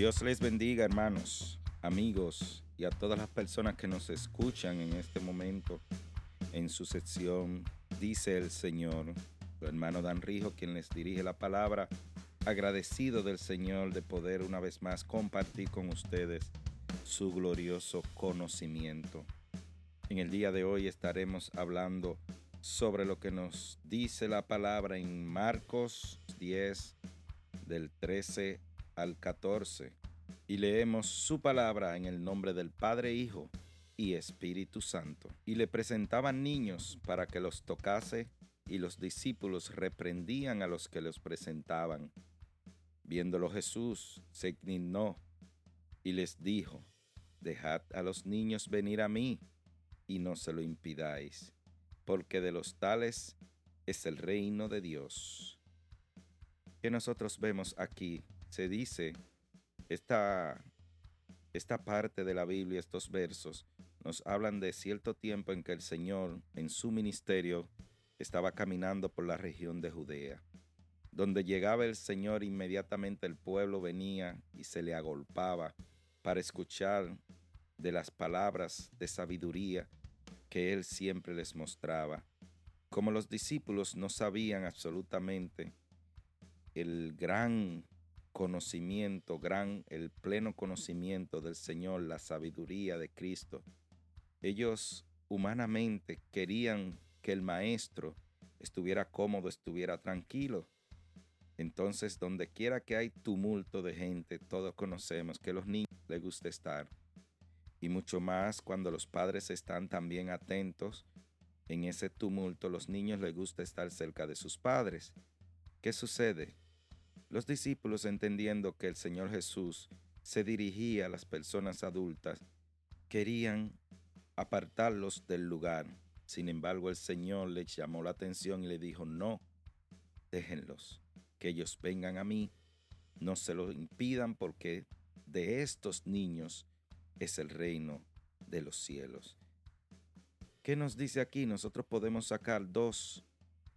Dios les bendiga, hermanos, amigos y a todas las personas que nos escuchan en este momento en su sección Dice el Señor. Su hermano Dan Rijo, quien les dirige la palabra, agradecido del Señor de poder una vez más compartir con ustedes su glorioso conocimiento. En el día de hoy estaremos hablando sobre lo que nos dice la palabra en Marcos 10 del 13 al 14 y leemos su palabra en el nombre del Padre, Hijo y Espíritu Santo. Y le presentaban niños para que los tocase y los discípulos reprendían a los que los presentaban. Viéndolo Jesús se indignó y les dijo, Dejad a los niños venir a mí y no se lo impidáis, porque de los tales es el reino de Dios. Que nosotros vemos aquí se dice, esta, esta parte de la Biblia, estos versos, nos hablan de cierto tiempo en que el Señor, en su ministerio, estaba caminando por la región de Judea. Donde llegaba el Señor, inmediatamente el pueblo venía y se le agolpaba para escuchar de las palabras de sabiduría que Él siempre les mostraba. Como los discípulos no sabían absolutamente el gran conocimiento, gran, el pleno conocimiento del Señor, la sabiduría de Cristo. Ellos humanamente querían que el maestro estuviera cómodo, estuviera tranquilo. Entonces, donde quiera que hay tumulto de gente, todos conocemos que los niños les gusta estar. Y mucho más cuando los padres están también atentos en ese tumulto, los niños les gusta estar cerca de sus padres. ¿Qué sucede? Los discípulos, entendiendo que el Señor Jesús se dirigía a las personas adultas, querían apartarlos del lugar. Sin embargo, el Señor les llamó la atención y le dijo, no, déjenlos, que ellos vengan a mí, no se lo impidan porque de estos niños es el reino de los cielos. ¿Qué nos dice aquí? Nosotros podemos sacar dos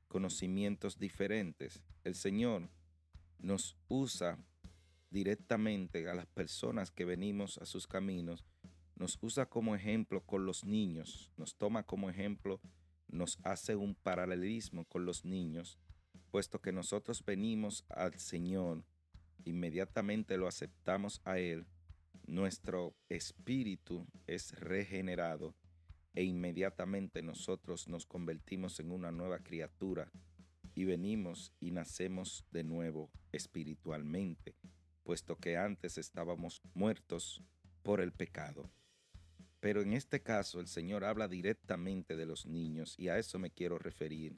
conocimientos diferentes. El Señor nos usa directamente a las personas que venimos a sus caminos, nos usa como ejemplo con los niños, nos toma como ejemplo, nos hace un paralelismo con los niños, puesto que nosotros venimos al Señor, inmediatamente lo aceptamos a Él, nuestro espíritu es regenerado e inmediatamente nosotros nos convertimos en una nueva criatura y venimos y nacemos de nuevo espiritualmente, puesto que antes estábamos muertos por el pecado. Pero en este caso el Señor habla directamente de los niños y a eso me quiero referir.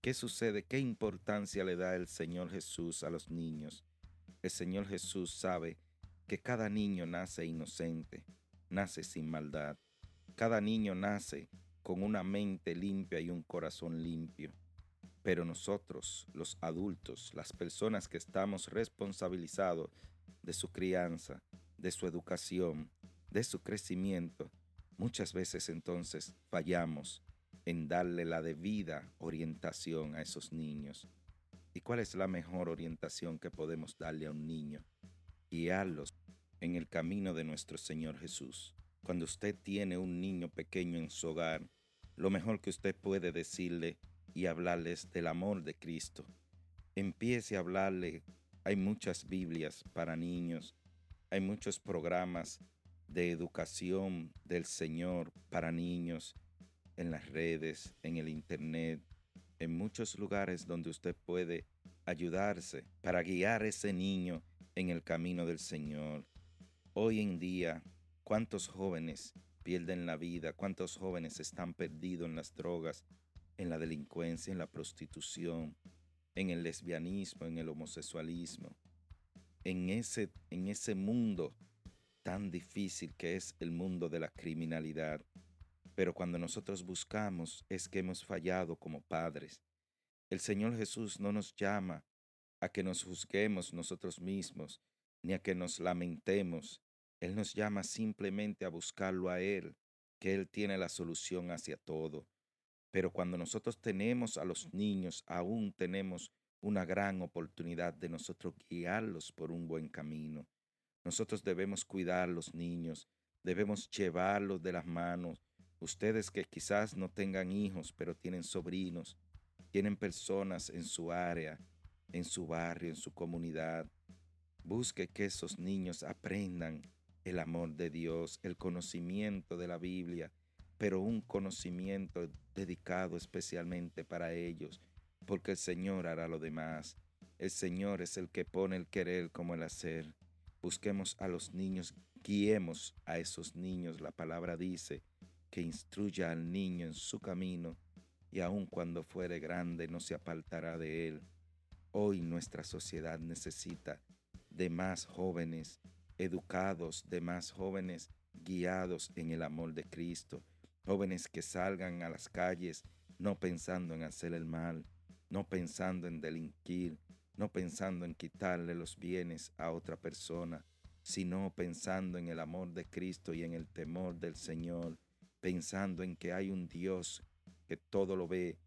¿Qué sucede? ¿Qué importancia le da el Señor Jesús a los niños? El Señor Jesús sabe que cada niño nace inocente, nace sin maldad. Cada niño nace con una mente limpia y un corazón limpio. Pero nosotros, los adultos, las personas que estamos responsabilizados de su crianza, de su educación, de su crecimiento, muchas veces entonces fallamos en darle la debida orientación a esos niños. ¿Y cuál es la mejor orientación que podemos darle a un niño? Guiarlos en el camino de nuestro Señor Jesús. Cuando usted tiene un niño pequeño en su hogar, lo mejor que usted puede decirle y hablarles del amor de Cristo. Empiece a hablarle. Hay muchas Biblias para niños, hay muchos programas de educación del Señor para niños en las redes, en el Internet, en muchos lugares donde usted puede ayudarse para guiar a ese niño en el camino del Señor. Hoy en día, ¿cuántos jóvenes pierden la vida? ¿Cuántos jóvenes están perdidos en las drogas? En la delincuencia, en la prostitución, en el lesbianismo, en el homosexualismo, en ese, en ese mundo tan difícil que es el mundo de la criminalidad. Pero cuando nosotros buscamos es que hemos fallado como padres. El Señor Jesús no nos llama a que nos juzguemos nosotros mismos, ni a que nos lamentemos. Él nos llama simplemente a buscarlo a Él, que Él tiene la solución hacia todo. Pero cuando nosotros tenemos a los niños, aún tenemos una gran oportunidad de nosotros guiarlos por un buen camino. Nosotros debemos cuidar a los niños, debemos llevarlos de las manos. Ustedes que quizás no tengan hijos, pero tienen sobrinos, tienen personas en su área, en su barrio, en su comunidad. Busque que esos niños aprendan el amor de Dios, el conocimiento de la Biblia, pero un conocimiento dedicado especialmente para ellos, porque el Señor hará lo demás. El Señor es el que pone el querer como el hacer. Busquemos a los niños, guiemos a esos niños. La palabra dice que instruya al niño en su camino y aun cuando fuere grande no se apartará de él. Hoy nuestra sociedad necesita de más jóvenes educados, de más jóvenes guiados en el amor de Cristo, jóvenes que salgan a las calles no pensando en hacer el mal, no pensando en delinquir, no pensando en quitarle los bienes a otra persona, sino pensando en el amor de Cristo y en el temor del Señor, pensando en que hay un Dios que todo lo ve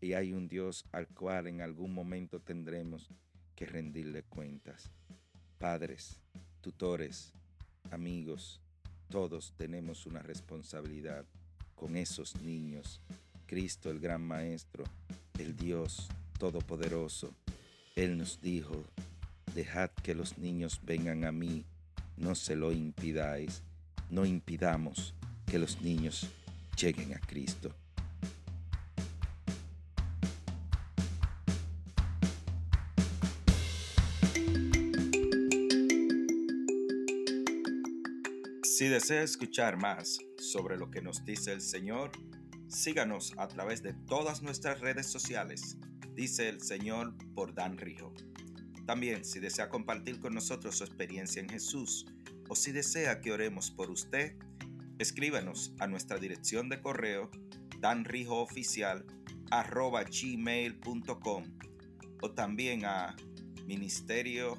y hay un Dios al cual en algún momento tendremos que rendirle cuentas. Padres, tutores, amigos, todos tenemos una responsabilidad con esos niños. Cristo, el gran Maestro, el Dios Todopoderoso, Él nos dijo, dejad que los niños vengan a mí, no se lo impidáis, no impidamos que los niños lleguen a Cristo. Si desea escuchar más sobre lo que nos dice el Señor, síganos a través de todas nuestras redes sociales, dice el Señor por Dan Rijo. También, si desea compartir con nosotros su experiencia en Jesús o si desea que oremos por usted, escríbanos a nuestra dirección de correo danrijooficial@gmail.com o también a ministerio